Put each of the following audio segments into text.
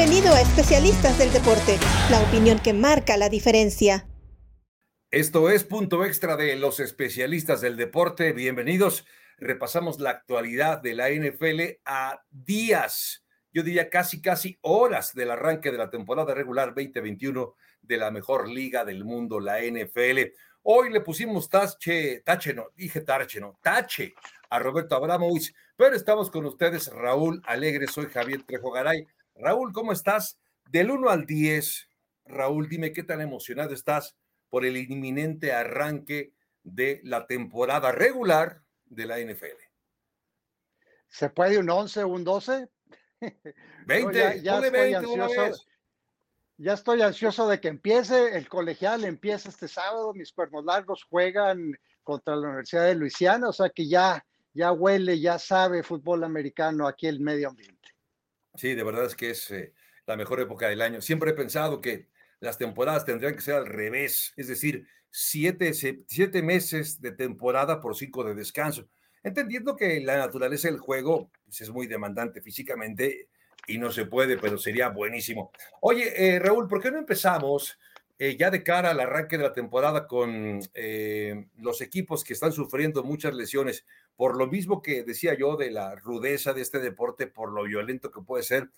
Bienvenido a Especialistas del Deporte, la opinión que marca la diferencia. Esto es punto extra de los especialistas del deporte. Bienvenidos. Repasamos la actualidad de la NFL a días, yo diría casi, casi horas del arranque de la temporada regular 2021 de la mejor liga del mundo, la NFL. Hoy le pusimos tache, tache, no, dije tache, no, tache a Roberto Abramovich, pero estamos con ustedes, Raúl Alegre, soy Javier Trejo Garay. Raúl, ¿cómo estás? Del 1 al 10, Raúl, dime qué tan emocionado estás por el inminente arranque de la temporada regular de la NFL. ¿Se puede un 11 o un 12? 20, ya, estoy 20 ansioso, ya estoy ansioso de que empiece. El colegial empieza este sábado. Mis cuernos largos juegan contra la Universidad de Luisiana, o sea que ya, ya huele, ya sabe fútbol americano aquí el medio ambiente. Sí, de verdad es que es eh, la mejor época del año. Siempre he pensado que las temporadas tendrían que ser al revés, es decir, siete, siete meses de temporada por cinco de descanso. Entendiendo que la naturaleza del juego pues, es muy demandante físicamente y no se puede, pero sería buenísimo. Oye, eh, Raúl, ¿por qué no empezamos eh, ya de cara al arranque de la temporada con los equipos que están sufriendo muchas lesiones? Por lo mismo que decía yo de la rudeza de este deporte, por lo violento que puede ser,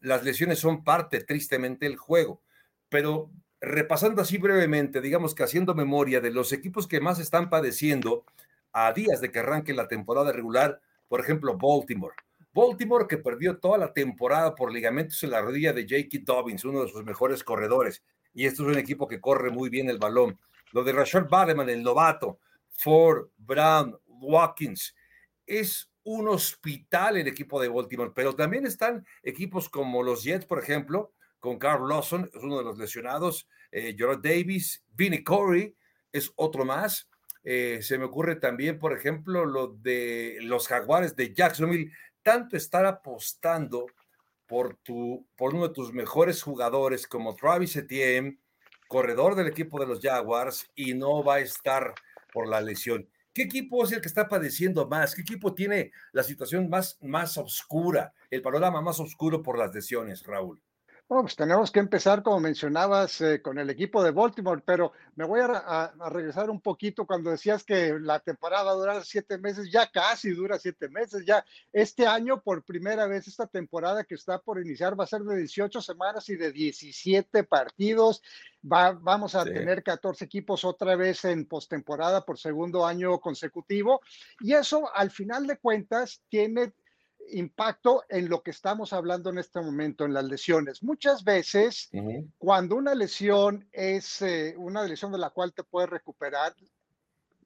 las lesiones son parte, tristemente, del juego. Pero repasando así brevemente, digamos que haciendo memoria de los equipos que más están padeciendo a días de que arranque la temporada regular, por ejemplo, Baltimore. Baltimore que perdió toda la temporada por ligamentos en la rodilla de J.K. Dobbins, uno de sus mejores corredores. Y esto es un equipo que corre muy bien el balón. Lo de Rashad Bateman, el novato, Ford, Brown, Watkins. Es un hospital el equipo de Baltimore, pero también están equipos como los Jets, por ejemplo, con Carl Lawson, es uno de los lesionados, eh, Davis, Vinnie Corey es otro más. Eh, se me ocurre también, por ejemplo, lo de los Jaguares de Jacksonville, tanto estar apostando por, tu, por uno de tus mejores jugadores como Travis Etienne, corredor del equipo de los Jaguars, y no va a estar por la lesión. ¿Qué equipo es el que está padeciendo más? ¿Qué equipo tiene la situación más, más oscura, el panorama más oscuro por las lesiones, Raúl? Bueno, pues tenemos que empezar, como mencionabas, eh, con el equipo de Baltimore, pero me voy a, regresar un poquito. Cuando decías que la temporada dura siete meses, ya casi dura siete meses, ya este año por primera vez esta temporada que está por iniciar va a ser de 18 semanas y de 17 partidos. Va, vamos a tener 14 equipos otra vez en postemporada por segundo año consecutivo. Y eso al final de cuentas tiene impacto en lo que estamos hablando en este momento, en las lesiones. Muchas veces, cuando una lesión es eh, una lesión de la cual te puedes recuperar,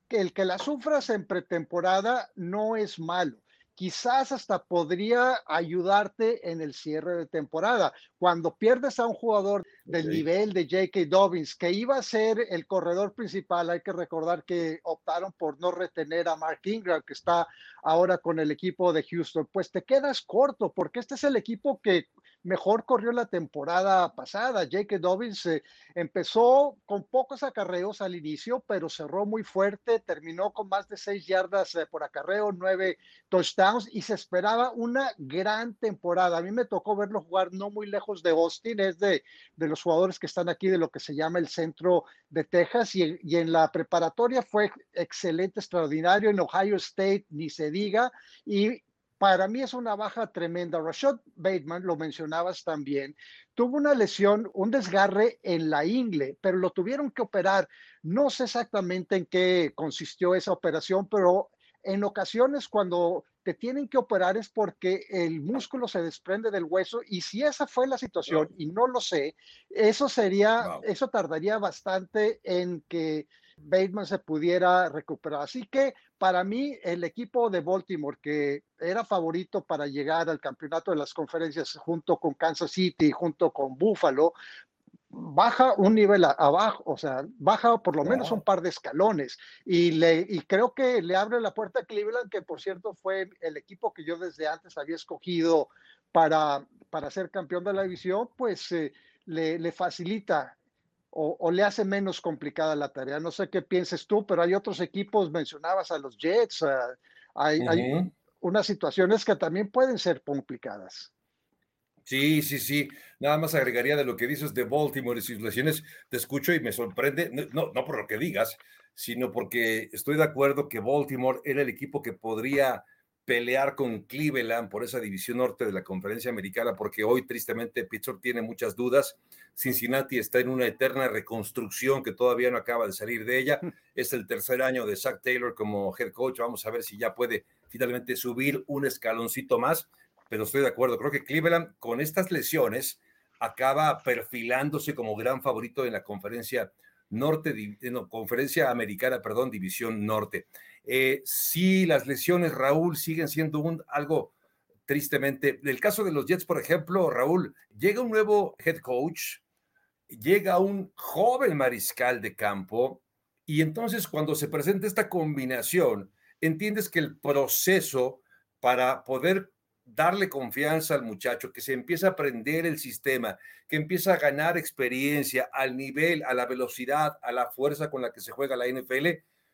el que la sufras en pretemporada no es malo quizás hasta podría ayudarte en el cierre de temporada. Cuando pierdes a un jugador del nivel de J.K. Dobbins, que iba a ser el corredor principal, hay que recordar que optaron por no retener a Mark Ingram, que está ahora con el equipo de Houston, pues te quedas corto, porque este es el equipo que mejor corrió la temporada pasada. J.K. Dobbins eh, empezó con pocos acarreos al inicio, pero cerró muy fuerte, terminó con más de seis yardas eh, por acarreo, nueve touchdowns y se esperaba una gran temporada. A mí me tocó verlo jugar no muy lejos de Austin, es de, de los jugadores que están aquí de lo que se llama el centro de Texas y, y en la preparatoria fue excelente, extraordinario. En Ohio State ni se diga y para mí es una baja tremenda. Rashad Bateman, lo mencionabas también, tuvo una lesión, un desgarre en la ingle, pero lo tuvieron que operar. No sé exactamente en qué consistió esa operación, pero en ocasiones cuando te tienen que operar es porque el músculo se desprende del hueso y si esa fue la situación y no lo sé, eso sería, eso tardaría bastante en que Bateman se pudiera recuperar. Así que para mí el equipo de Baltimore, que era favorito para llegar al campeonato de las conferencias junto con Kansas City, junto con Buffalo, baja un nivel abajo, o sea, baja por lo menos un par de escalones y, le, y creo que le abre la puerta a Cleveland, que por cierto fue el equipo que yo desde antes había escogido para, para ser campeón de la división, pues eh, le, le, facilita o, le hace menos complicada la tarea. No sé qué pienses tú, pero hay otros equipos, mencionabas a los Jets, hay, hay unas situaciones que también pueden ser complicadas. Sí, sí, sí. Nada más agregaría de lo que dices de Baltimore y sus lesiones. Te escucho y me sorprende, no, no por lo que digas, sino porque estoy de acuerdo que Baltimore era el equipo que podría pelear con Cleveland por esa división norte de la conferencia americana, porque hoy tristemente Pittsburgh tiene muchas dudas. Cincinnati está en una eterna reconstrucción que todavía no acaba de salir de ella. Es el tercer año de Zach Taylor como head coach. Vamos a ver si ya puede finalmente subir un escaloncito más, pero estoy de acuerdo. Creo que Cleveland con estas lesiones acaba perfilándose como gran favorito en la conferencia norte, no, conferencia americana, perdón, división norte. Eh, sí, las lesiones, Raúl, siguen siendo un, algo tristemente. el caso de los Jets, por ejemplo, Raúl, llega un nuevo head coach, llega un joven mariscal de campo, y entonces cuando se presenta esta combinación, entiendes que el proceso para poder darle confianza al muchacho, que se empieza a aprender el sistema, que empieza a ganar experiencia al nivel, a la velocidad, a la fuerza con la que se juega la NFL,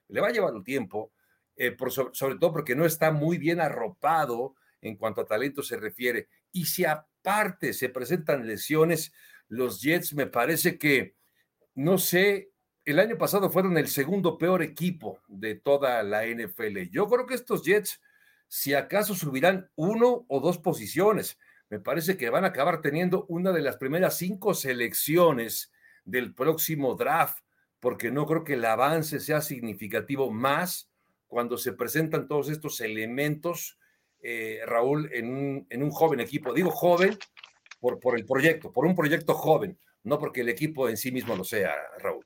le va a llevar un tiempo, eh, por sobre, todo porque no está muy bien arropado en cuanto a talento se refiere. Y si aparte se presentan lesiones, los Jets me parece que, no sé, el año pasado fueron el segundo peor equipo de toda la NFL. Yo creo que estos Jets si acaso subirán uno o dos posiciones. Me parece que van a acabar teniendo una de las primeras cinco selecciones del próximo draft, porque no creo que el avance sea significativo más cuando se presentan todos estos elementos, eh, Raúl, en un, en un, joven equipo. Digo joven por el proyecto, por un proyecto joven, no porque el equipo en sí mismo lo sea, Raúl.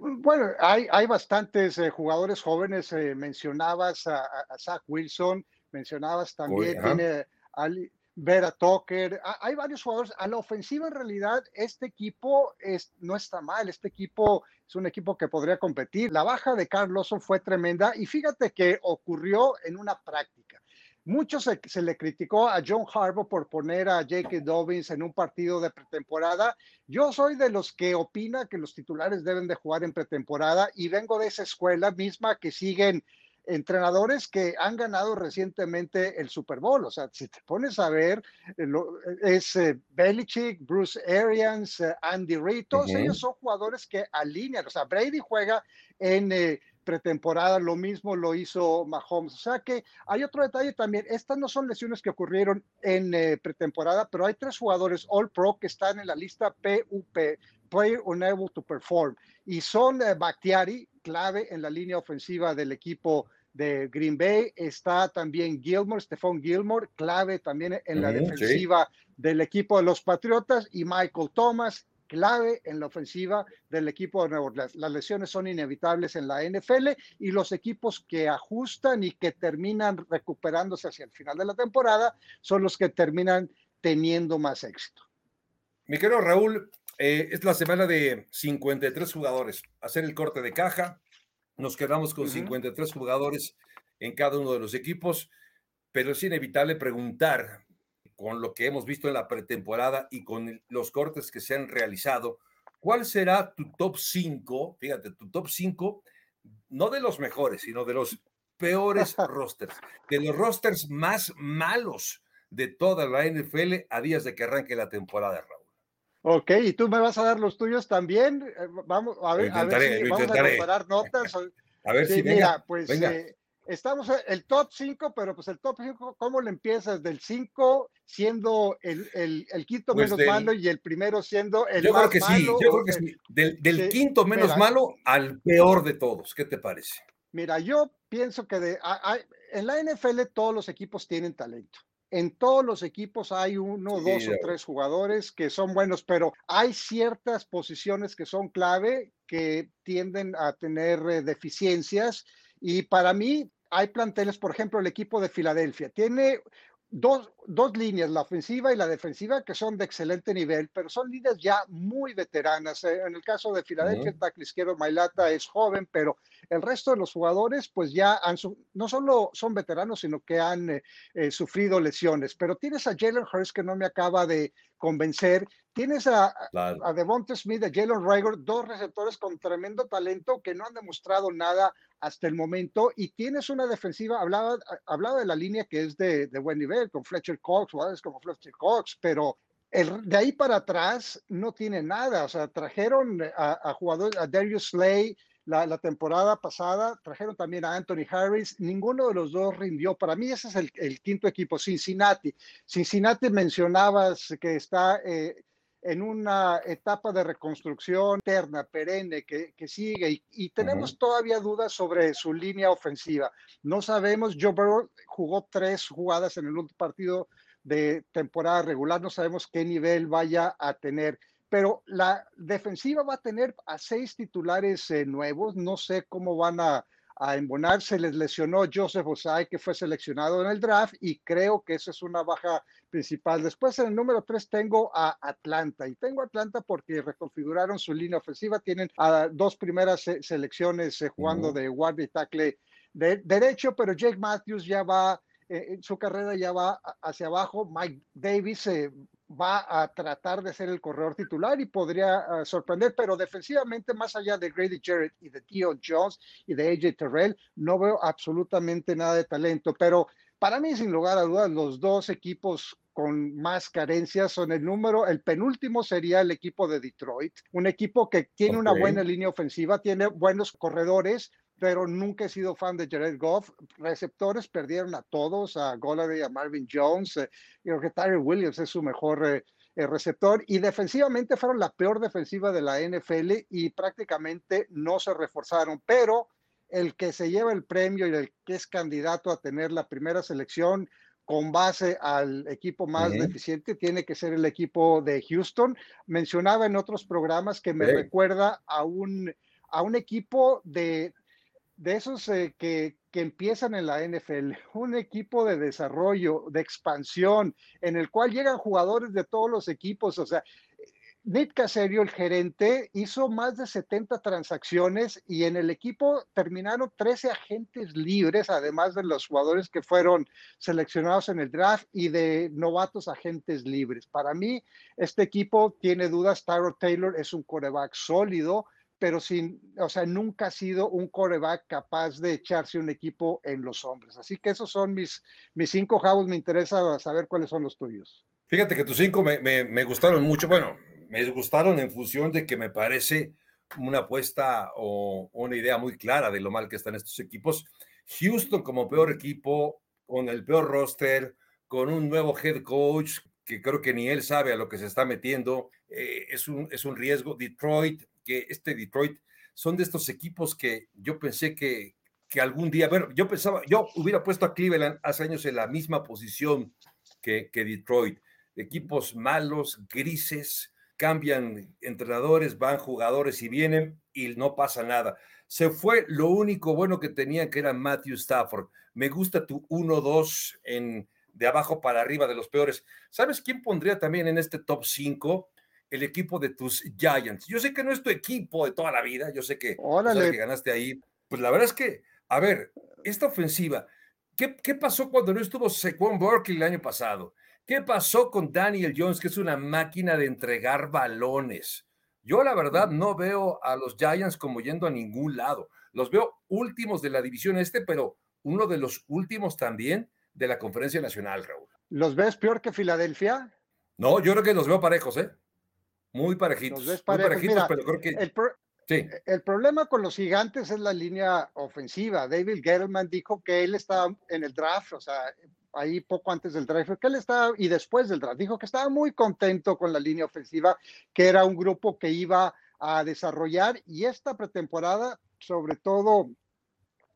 Bueno, hay, hay bastantes eh, jugadores jóvenes. Eh, mencionabas a, Zach Wilson, mencionabas también tiene a Vera Tucker. hay varios jugadores. A la ofensiva, en realidad, este equipo es, no está mal. Este equipo es un equipo que podría competir. La baja de Carl Lawson fue tremenda y fíjate que ocurrió en una práctica. Mucho se, le criticó a John Harbaugh por poner a J.K. Dobbins en un partido de pretemporada. Yo soy de los que opina que los titulares deben de jugar en pretemporada y vengo de esa escuela misma que siguen entrenadores que han ganado recientemente el Super Bowl. O sea, si te pones a ver, eh, es eh, Belichick, Bruce Arians, eh, Andy Reid, todos ellos son jugadores que alinean. O sea, Brady juega en pretemporada, lo mismo lo hizo Mahomes. O sea que hay otro detalle también, estas no son lesiones que ocurrieron en eh, pretemporada, pero hay tres jugadores All Pro que están en la lista PUP, Player Unable to Perform, y son eh, Bakhtiari, clave en la línea ofensiva del equipo de Green Bay, está también Gilmore, Stephon Gilmore, clave también en la defensiva del equipo de los Patriotas, y Michael Thomas, clave en la ofensiva del equipo de Nuevo Orleans. Las lesiones son inevitables en la NFL y los equipos que ajustan y que terminan recuperándose hacia el final de la temporada son los que terminan teniendo más éxito. Mi querido Raúl, eh, es la semana de 53 jugadores. Hacer el corte de caja, nos quedamos con 53 jugadores en cada uno de los equipos, pero es inevitable preguntar con lo que hemos visto en la pretemporada y con los cortes que se han realizado, ¿cuál será tu top 5? Fíjate, tu top 5, no de los mejores, sino de los peores rosters, de los rosters más malos de toda la NFL a días de que arranque la temporada, Raúl. Ok, y tú me vas a dar los tuyos también. Eh, vamos a ver, a ver si vamos a comparar notas. A ver si venga, pues eh, estamos el top 5, pero pues el top 5, ¿cómo le empiezas? Del 5 siendo el, el, el quinto pues menos malo y el primero siendo el yo más creo que Sí, yo creo que sí. Del, del quinto menos malo al peor de todos. ¿Qué te parece? Mira, yo pienso que de, en la NFL todos los equipos tienen talento. En todos los equipos hay uno, dos o tres jugadores que son buenos, pero hay ciertas posiciones que son clave que tienden a tener eh, deficiencias. Y para mí, hay planteles, por ejemplo, el equipo de Filadelfia. Tiene dos, dos, líneas, la ofensiva y la defensiva, que son de excelente nivel, pero son líneas ya muy veteranas. Eh, en el caso de Filadelfia, el tackle izquierdo Mailata es joven, pero el resto de los jugadores, pues ya han, no solo son veteranos, sino que han eh, eh, sufrido lesiones. Pero tienes a Jalen Hurst que no me acaba de convencer. Tienes a, a Devonta Smith, a Jalen Rager, dos receptores con tremendo talento que no han demostrado nada hasta el momento y tienes una defensiva, hablaba, hablaba de la línea que es de, de buen nivel, con Fletcher Cox, jugadores como Fletcher Cox, pero el, de ahí para atrás no tiene nada. O sea, trajeron a, jugadores, a Darius Slay la, temporada pasada, trajeron también a Anthony Harris. Ninguno de los dos rindió. Para mí ese es el, quinto equipo, Cincinnati. Cincinnati mencionabas que está eh, en una etapa de reconstrucción eterna, perenne, que, sigue y, tenemos todavía dudas sobre su línea ofensiva. No sabemos, Joe Burrow jugó tres jugadas en el último partido de temporada regular, no sabemos qué nivel vaya a tener, pero la defensiva va a tener a seis titulares eh, nuevos, no sé cómo van a, a embonar, se les lesionó Joseph Osai, que fue seleccionado en el draft, y creo que esa es una baja principal. Después en el número tres tengo a Atlanta, y tengo a Atlanta porque reconfiguraron su línea ofensiva, tienen a dos primeras selecciones eh, jugando de guardia y tackle de derecho, pero Jake Matthews ya va eh, su carrera ya va hacia abajo. Mike Davis eh, va a tratar de ser el corredor titular y podría ah, sorprender, pero defensivamente, más allá de Grady Jarrett y de Theo Jones y de AJ Terrell, no veo absolutamente nada de talento. Pero para mí, sin lugar a dudas, los dos equipos con más carencias son el número, el penúltimo sería el equipo de Detroit, un equipo que tiene una buena línea ofensiva, tiene buenos corredores, pero nunca he sido fan de Jared Goff. Receptores perdieron a todos, a Golladay, a Marvin Jones. Eh, creo que Tyler Williams es su mejor eh, eh, receptor. Y defensivamente fueron la peor defensiva de la NFL y prácticamente no se reforzaron. Pero el que se lleva el premio y el que es candidato a tener la primera selección con base al equipo más deficiente, tiene que ser el equipo de Houston. Mencionaba en otros programas que me recuerda a un, a un equipo de de esos eh, que, empiezan en la NFL, un equipo de desarrollo, de expansión, en el cual llegan jugadores de todos los equipos. O sea, Nick Caserio, el gerente, hizo más de 70 transacciones y en el equipo terminaron 13 agentes libres, además de los jugadores que fueron seleccionados en el draft y de novatos agentes libres. Para mí, este equipo tiene dudas. Tyro Taylor es un coreback sólido pero sin, o sea, nunca ha sido un coreback capaz de echarse un equipo en los hombres. Así que esos son mis, mis cinco jabos, me interesa saber cuáles son los tuyos. Fíjate que tus cinco me, me, gustaron mucho, bueno, me gustaron en función de que me parece una apuesta o una idea muy clara de lo mal que están estos equipos. Houston como peor equipo, con el peor roster, con un nuevo head coach que creo que ni él sabe a lo que se está metiendo, eh, es, un, es un riesgo. Detroit que este Detroit son de estos equipos que yo pensé que, que algún día, bueno, yo pensaba, yo hubiera puesto a Cleveland hace años en la misma posición que, que Detroit. Equipos malos, grises, cambian entrenadores, van jugadores y vienen y no pasa nada. Se fue lo único bueno que tenían, que era Matthew Stafford. Me gusta tu 1-2 en de abajo para arriba de los peores. ¿Sabes quién pondría también en este top 5? El equipo de tus Giants. Yo sé que no es tu equipo de toda la vida, yo sé que, que ganaste ahí. Pues la verdad es que, a ver, esta ofensiva, ¿qué, qué pasó cuando no estuvo Saquon Barkley el año pasado? ¿Qué pasó con Daniel Jones, que es una máquina de entregar balones? Yo la verdad no veo a los Giants como yendo a ningún lado. Los veo últimos de la división este, pero uno de los últimos también de la conferencia nacional, Raúl. ¿Los ves peor que Filadelfia? No, yo creo que los veo parejos, ¿eh? Muy parejitos. muy parejitos, pero creo que. El, sí. el, problema con los gigantes es la línea ofensiva. David Gettleman dijo que él estaba en el draft, o sea, ahí poco antes del draft, que él estaba, y después del draft, dijo que estaba muy contento con la línea ofensiva, que era un grupo que iba a desarrollar, y esta pretemporada, sobre todo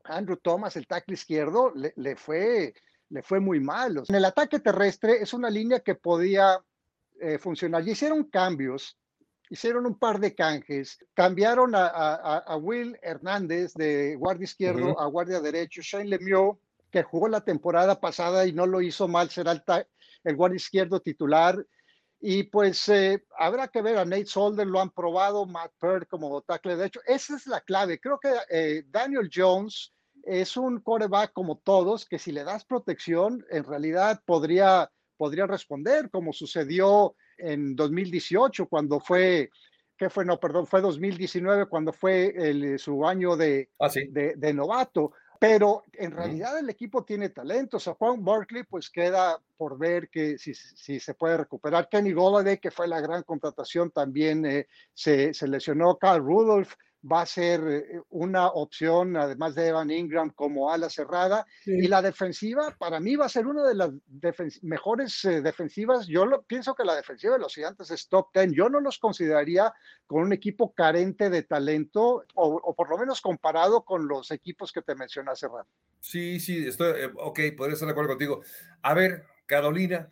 Andrew Thomas, el tackle izquierdo, le, le fue, le fue muy mal. en el ataque terrestre es una línea que podía eh, funcionar. Y hicieron cambios, hicieron un par de canjes, cambiaron a, Will Hernández de guardia izquierdo a guardia derecho, Shane Lemieux, que jugó la temporada pasada y no lo hizo mal, será el, el guardia izquierdo titular. Y pues eh, habrá que ver a Nate Solder, lo han probado, Matt Peart como tackle de hecho. Esa es la clave. Creo que eh, Daniel Jones es un coreback como todos, que si le das protección, en realidad podría podría responder, como sucedió en 2018, cuando fue, ¿qué fue? No, perdón, fue 2019, cuando fue el, su año de, ah, de, novato. pero en realidad el equipo tiene talento. O sea, Juan Barkley, pues queda por ver que si, si se puede recuperar. Kenny Golladay, que fue la gran contratación, también eh, se, se, lesionó. Carl Rudolph va a ser eh, una opción, además de Evan Ingram, como ala cerrada. Y la defensiva, para mí, va a ser una de las mejores eh, defensivas. Yo lo, pienso que la defensiva de los gigantes es top 10. Yo no los consideraría con un equipo carente de talento, o, por lo menos comparado con los equipos que te mencioné hace rato. Sí, sí, estoy, eh, ok, podría estar de acuerdo contigo. A ver, Carolina,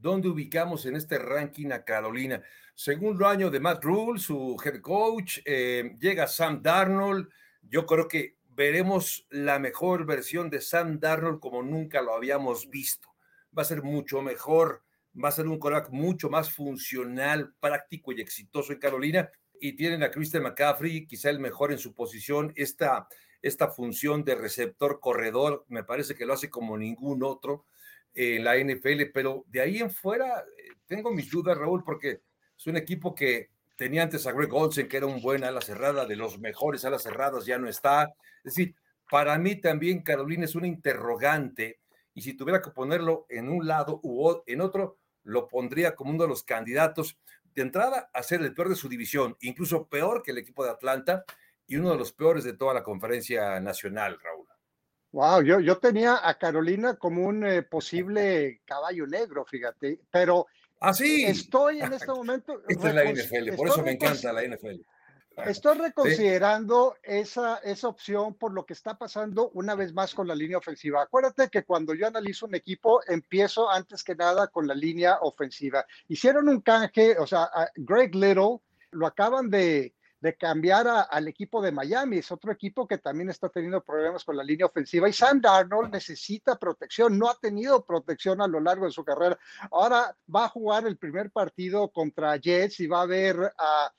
¿Dónde ubicamos en este ranking a Carolina? Segundo año de Matt Rule, su head coach, eh, llega Sam Darnold. Yo creo que veremos la mejor versión de Sam Darnold como nunca lo habíamos visto. Va a ser mucho mejor, va a ser un coreback mucho más funcional, práctico y exitoso en Carolina. Y tienen a Christian McCaffrey, quizá el mejor en su posición. Esta, esta función de receptor corredor me parece que lo hace como ningún otro en la NFL, pero de ahí en fuera eh, tengo mis dudas, Raúl, porque es un equipo que tenía antes a Greg Olsen, que era un buen ala cerrada, de los mejores alas cerradas, ya no está. Es decir, para mí también Carolina es una interrogante, y si tuviera que ponerlo en un lado u en otro, lo pondría como uno de los candidatos de entrada a ser el peor de su división, incluso peor que el equipo de Atlanta y uno de los peores de toda la conferencia nacional, Raúl. Wow, yo, yo tenía a Carolina como un eh, posible caballo negro, fíjate, pero ¿Ah, sí? estoy en este momento. Esta es la NFL, por eso me encanta la NFL. Estoy reconsiderando esa, esa opción por lo que está pasando una vez más con la línea ofensiva. Acuérdate que cuando yo analizo un equipo, empiezo antes que nada con la línea ofensiva. Hicieron un canje, o sea, Greg Little lo acaban de, de cambiar al equipo de Miami. Es otro equipo que también está teniendo problemas con la línea ofensiva y Sam Darnold necesita protección. No ha tenido protección a lo largo de su carrera. Ahora va a jugar el primer partido contra Jets y va a ver a,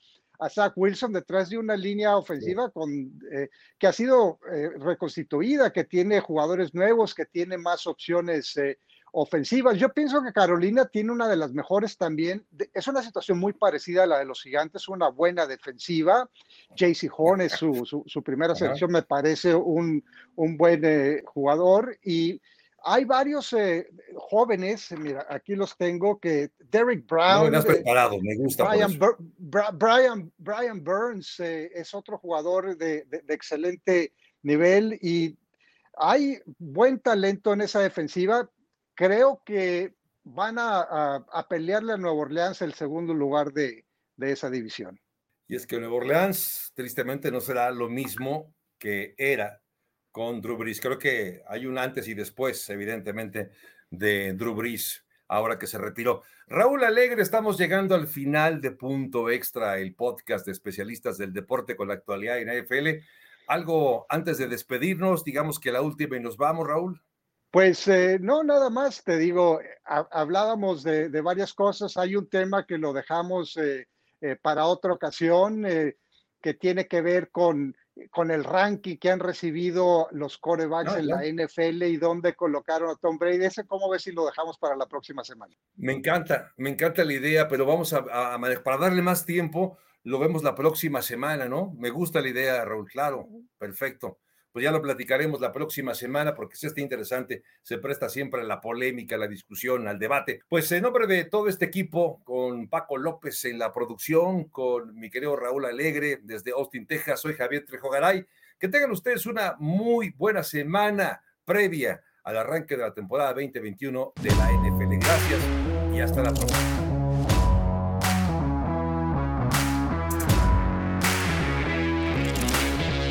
Zach Wilson detrás de una línea ofensiva con, eh, que ha sido eh, reconstituida, que tiene jugadores nuevos, que tiene más opciones. Eh, ofensivas. Yo pienso que Carolina tiene una de las mejores también. Es una situación muy parecida a la de los gigantes, una buena defensiva. JC Horn es su, su, primera selección, me parece un, un buen eh, jugador. Y hay varios eh, jóvenes, mira, aquí los tengo, que Derek Brown. No, preparado, me gusta. Brian, Brian, Burns eh, es otro jugador de, de, de excelente nivel y hay buen talento en esa defensiva creo que van a, pelearle a Nueva Orleans el segundo lugar de, esa división. Y es que Nueva Orleans, tristemente, no será lo mismo que era con Drew Brees. Creo que hay un antes y después, evidentemente, de Drew Brees, ahora que se retiró. Raúl Alegre, estamos llegando al final de Punto Extra, el podcast de especialistas del deporte con la actualidad en AFL. Algo antes de despedirnos, digamos que la última y nos vamos, Raúl. Pues eh, no, nada más, te digo, hablábamos de, varias cosas, hay un tema que lo dejamos eh, eh, para otra ocasión que tiene que ver con, con el ranking que han recibido los corebacks en la NFL y dónde colocaron a Tom Brady. Ese, ¿cómo ves si lo dejamos para la próxima semana? Me encanta, me encanta la idea, pero vamos a, a para darle más tiempo, lo vemos la próxima semana, ¿no? Me gusta la idea, Raúl, claro, perfecto pues ya lo platicaremos la próxima semana porque si está interesante, se presta siempre a la polémica, a la discusión, al debate. Pues en nombre de todo este equipo, con Paco López en la producción, con mi querido Raúl Alegre desde Austin, Texas, soy Javier Trejogaray. Que tengan ustedes una muy buena semana previa al arranque de la temporada 2021 de la NFL. Gracias y hasta la próxima.